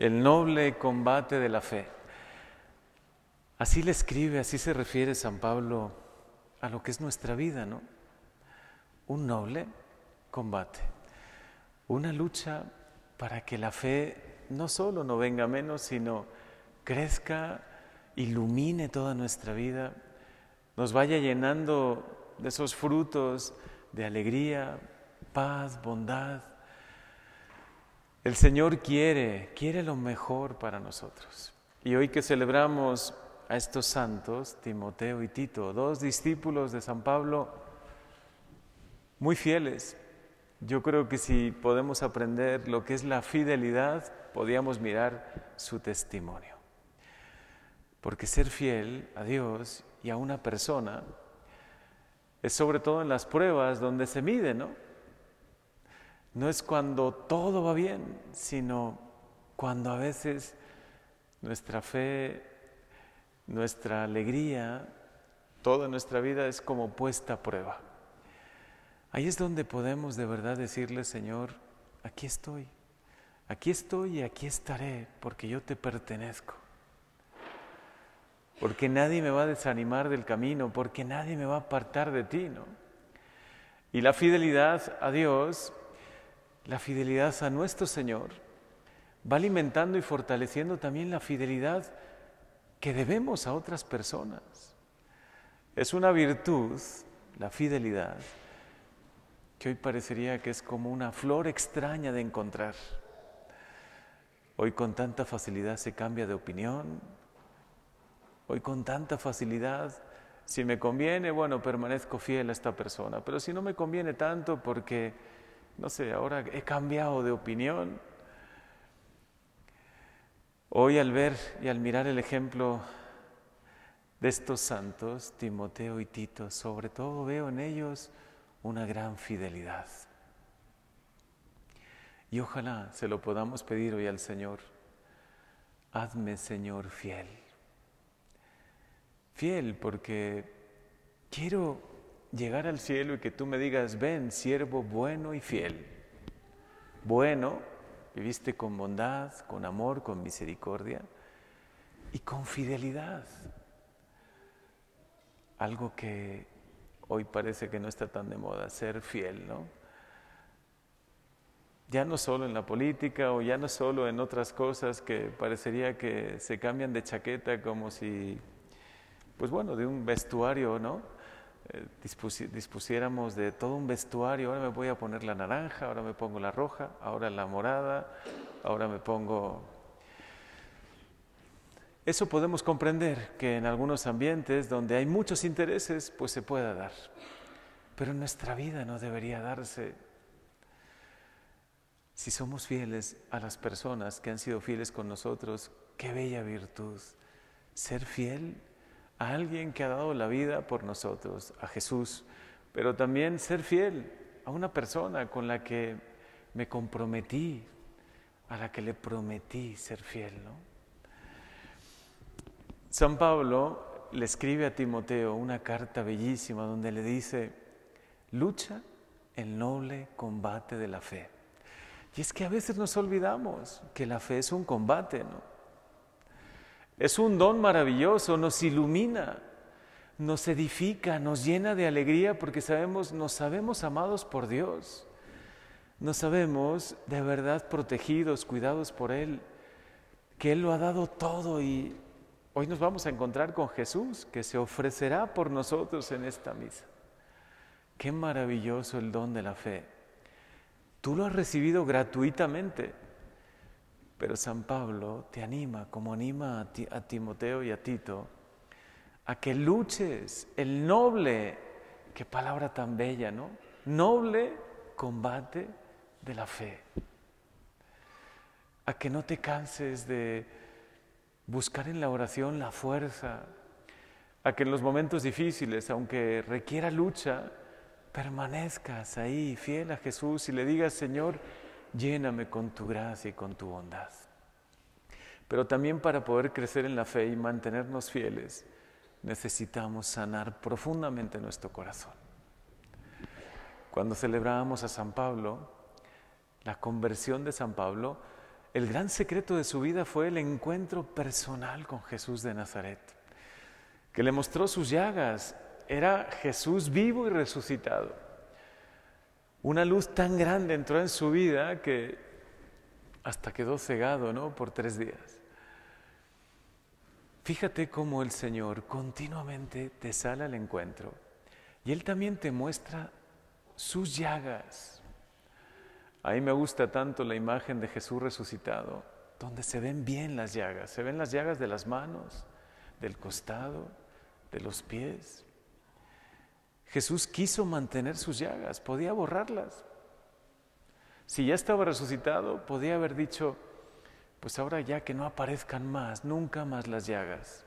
el noble combate de la fe. Así le escribe, así se refiere San Pablo a lo que es nuestra vida, ¿no? Un noble combate, una lucha para que la fe no solo no venga menos, sino crezca, ilumine toda nuestra vida, nos vaya llenando de esos frutos de alegría, paz, bondad. El Señor quiere, quiere lo mejor para nosotros. Y hoy que celebramos a estos santos, Timoteo y Tito, dos discípulos de San Pablo, muy fieles, yo creo que si podemos aprender lo que es la fidelidad, podíamos mirar su testimonio. Porque ser fiel a Dios y a una persona es sobre todo en las pruebas donde se mide, ¿no? No es cuando todo va bien, sino cuando a veces nuestra fe, nuestra alegría, toda nuestra vida es como puesta a prueba. Ahí es donde podemos de verdad decirle, Señor, aquí estoy, aquí estoy y aquí estaré, porque yo te pertenezco. Porque nadie me va a desanimar del camino, porque nadie me va a apartar de ti, ¿no? Y la fidelidad a Dios, la fidelidad a nuestro Señor, va alimentando y fortaleciendo también la fidelidad que debemos a otras personas. Es una virtud, la fidelidad, que hoy parecería que es como una flor extraña de encontrar. Hoy con tanta facilidad se cambia de opinión, hoy con tanta facilidad, si me conviene, bueno, permanezco fiel a esta persona, pero si no me conviene tanto porque, no sé, ahora he cambiado de opinión, hoy al ver y al mirar el ejemplo de estos santos, Timoteo y Tito, sobre todo veo en ellos una gran fidelidad. Y ojalá se lo podamos pedir hoy al Señor. Hazme, Señor, fiel. Fiel porque quiero llegar al cielo y que tú me digas, ven, siervo bueno y fiel. Bueno, viviste con bondad, con amor, con misericordia y con fidelidad. Algo que hoy parece que no está tan de moda, ser fiel, ¿no? Ya no solo en la política o ya no solo en otras cosas que parecería que se cambian de chaqueta como si, pues bueno, de un vestuario, ¿no? Dispusiéramos de todo un vestuario, ahora me voy a poner la naranja, ahora me pongo la roja, ahora la morada, ahora me pongo eso podemos comprender que en algunos ambientes donde hay muchos intereses, pues se pueda dar. Pero en nuestra vida no debería darse. Si somos fieles a las personas que han sido fieles con nosotros, qué bella virtud. Ser fiel a alguien que ha dado la vida por nosotros, a Jesús, pero también ser fiel a una persona con la que me comprometí, a la que le prometí ser fiel, ¿no? San Pablo le escribe a Timoteo una carta bellísima donde le dice, lucha el noble combate de la fe. Y es que a veces nos olvidamos que la fe es un combate, ¿no? Es un don maravilloso, nos ilumina, nos edifica, nos llena de alegría porque sabemos, nos sabemos amados por Dios. Nos sabemos de verdad protegidos, cuidados por Él, que Él lo ha dado todo y Hoy nos vamos a encontrar con Jesús que se ofrecerá por nosotros en esta misa. Qué maravilloso el don de la fe. Tú lo has recibido gratuitamente, pero San Pablo te anima, como anima a, Timoteo y a Tito, a que luches el noble, qué palabra tan bella, ¿no? Noble combate de la fe. A que no te canses de buscar en la oración la fuerza, a que en los momentos difíciles, aunque requiera lucha, permanezcas ahí fiel a Jesús y le digas, Señor, lléname con tu gracia y con tu bondad. Pero también para poder crecer en la fe y mantenernos fieles, necesitamos sanar profundamente nuestro corazón. Cuando celebrábamos a San Pablo, la conversión de San Pablo el gran secreto de su vida fue el encuentro personal con Jesús de Nazaret, que le mostró sus llagas. Era Jesús vivo y resucitado. Una luz tan grande entró en su vida que hasta quedó cegado, ¿no? Por tres días. Fíjate cómo el Señor continuamente te sale al encuentro y Él también te muestra sus llagas. A mí me gusta tanto la imagen de Jesús resucitado, donde se ven bien las llagas, se ven las llagas de las manos, del costado, de los pies. Jesús quiso mantener sus llagas, podía borrarlas. Si ya estaba resucitado, podía haber dicho, pues ahora ya que no aparezcan más, nunca más las llagas.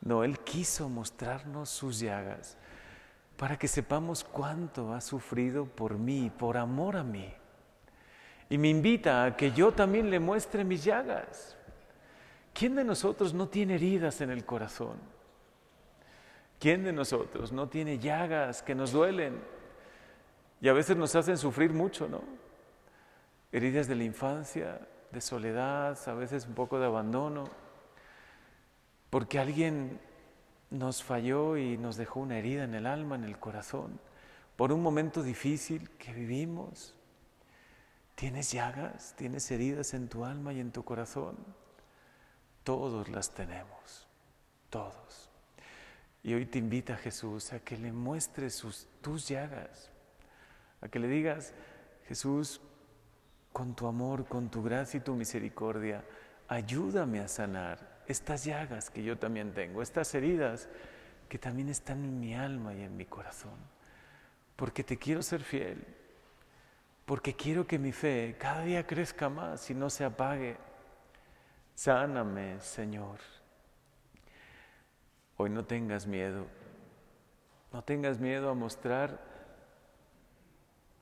No, Él quiso mostrarnos sus llagas para que sepamos cuánto ha sufrido por mí, por amor a mí. Y me invita a que yo también le muestre mis llagas. ¿Quién de nosotros no tiene heridas en el corazón? ¿Quién de nosotros no tiene llagas que nos duelen y a veces nos hacen sufrir mucho, ¿no? Heridas de la infancia, de soledad, a veces un poco de abandono, porque alguien nos falló y nos dejó una herida en el alma, en el corazón, por un momento difícil que vivimos. ¿Tienes llagas? ¿Tienes heridas en tu alma y en tu corazón? Todos las tenemos, todos. Y hoy te invita Jesús a que le muestres sus, tus llagas, a que le digas, Jesús, con tu amor, con tu gracia y tu misericordia, ayúdame a sanar estas llagas que yo también tengo, estas heridas que también están en mi alma y en mi corazón, porque te quiero ser fiel, porque quiero que mi fe cada día crezca más y no se apague. Sáname, Señor. Hoy no tengas miedo, no tengas miedo a mostrar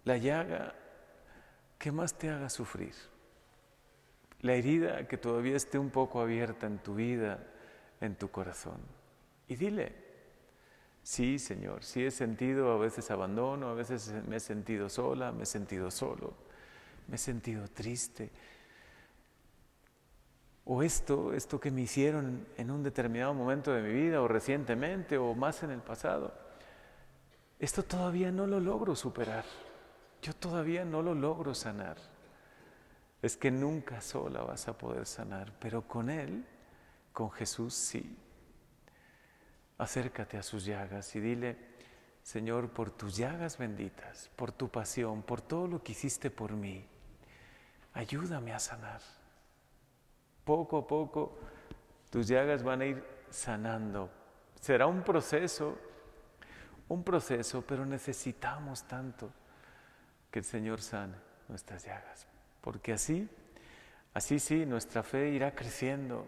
la llaga ¿qué más te haga sufrir? La herida que todavía esté un poco abierta en tu vida, en tu corazón. Y dile, sí Señor, sí he sentido a veces abandono, a veces me he sentido sola, me he sentido solo, me he sentido triste. O esto, esto que me hicieron en un determinado momento de mi vida, o recientemente, o más en el pasado, esto todavía no lo logro superar yo todavía no lo logro sanar. Es que nunca sola vas a poder sanar, pero con Él, con Jesús sí. Acércate a sus llagas y dile, Señor, por tus llagas benditas, por tu pasión, por todo lo que hiciste por mí, ayúdame a sanar. Poco a poco tus llagas van a ir sanando. Será un proceso, un proceso, pero necesitamos tanto que el Señor sane nuestras llagas. Porque así, así sí, nuestra fe irá creciendo,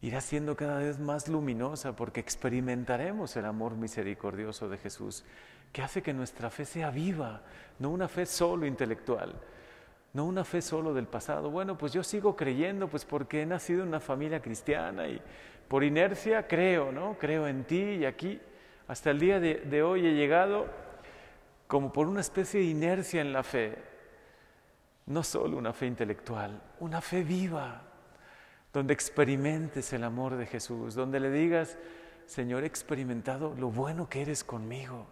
irá siendo cada vez más luminosa porque experimentaremos el amor misericordioso de Jesús, que hace que nuestra fe sea viva, no una fe solo intelectual, no una fe solo del pasado. Bueno, pues yo sigo creyendo, pues porque he nacido en una familia cristiana y por inercia creo, ¿no? Creo en ti y aquí, hasta el día de, de hoy he llegado como por una especie de inercia en la fe, no solo una fe intelectual, una fe viva, donde experimentes el amor de Jesús, donde le digas, Señor, he experimentado lo bueno que eres conmigo,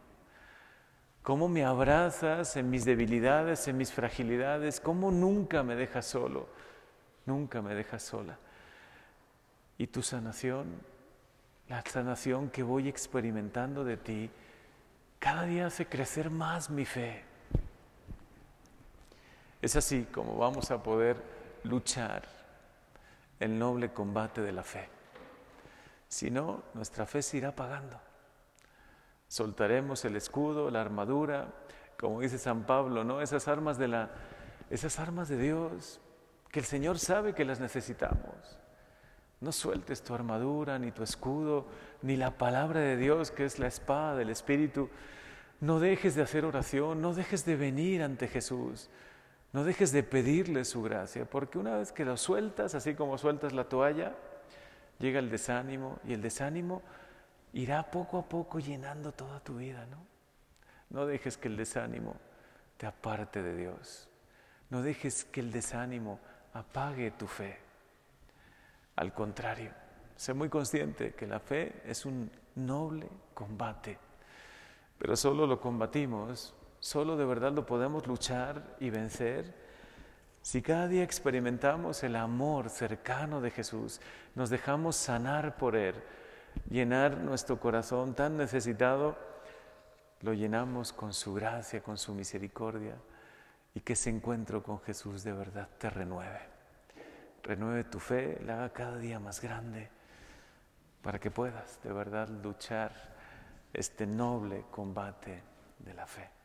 cómo me abrazas en mis debilidades, en mis fragilidades, cómo nunca me dejas solo, nunca me dejas sola. Y tu sanación, la sanación que voy experimentando de ti, cada día hace crecer más mi fe. Es así como vamos a poder luchar el noble combate de la fe. Si no, nuestra fe se irá apagando. Soltaremos el escudo, la armadura, como dice San Pablo, ¿no? Esas armas de la esas armas de Dios que el Señor sabe que las necesitamos. No sueltes tu armadura, ni tu escudo, ni la palabra de Dios, que es la espada del Espíritu. No dejes de hacer oración, no dejes de venir ante Jesús, no dejes de pedirle su gracia, porque una vez que lo sueltas, así como sueltas la toalla, llega el desánimo y el desánimo irá poco a poco llenando toda tu vida, ¿no? No dejes que el desánimo te aparte de Dios. No dejes que el desánimo apague tu fe. Al contrario, sé muy consciente que la fe es un noble combate, pero solo lo combatimos, solo de verdad lo podemos luchar y vencer si cada día experimentamos el amor cercano de Jesús, nos dejamos sanar por Él, llenar nuestro corazón tan necesitado, lo llenamos con su gracia, con su misericordia y que ese encuentro con Jesús de verdad te renueve. Renueve tu fe, la haga cada día más grande para que puedas de verdad luchar este noble combate de la fe.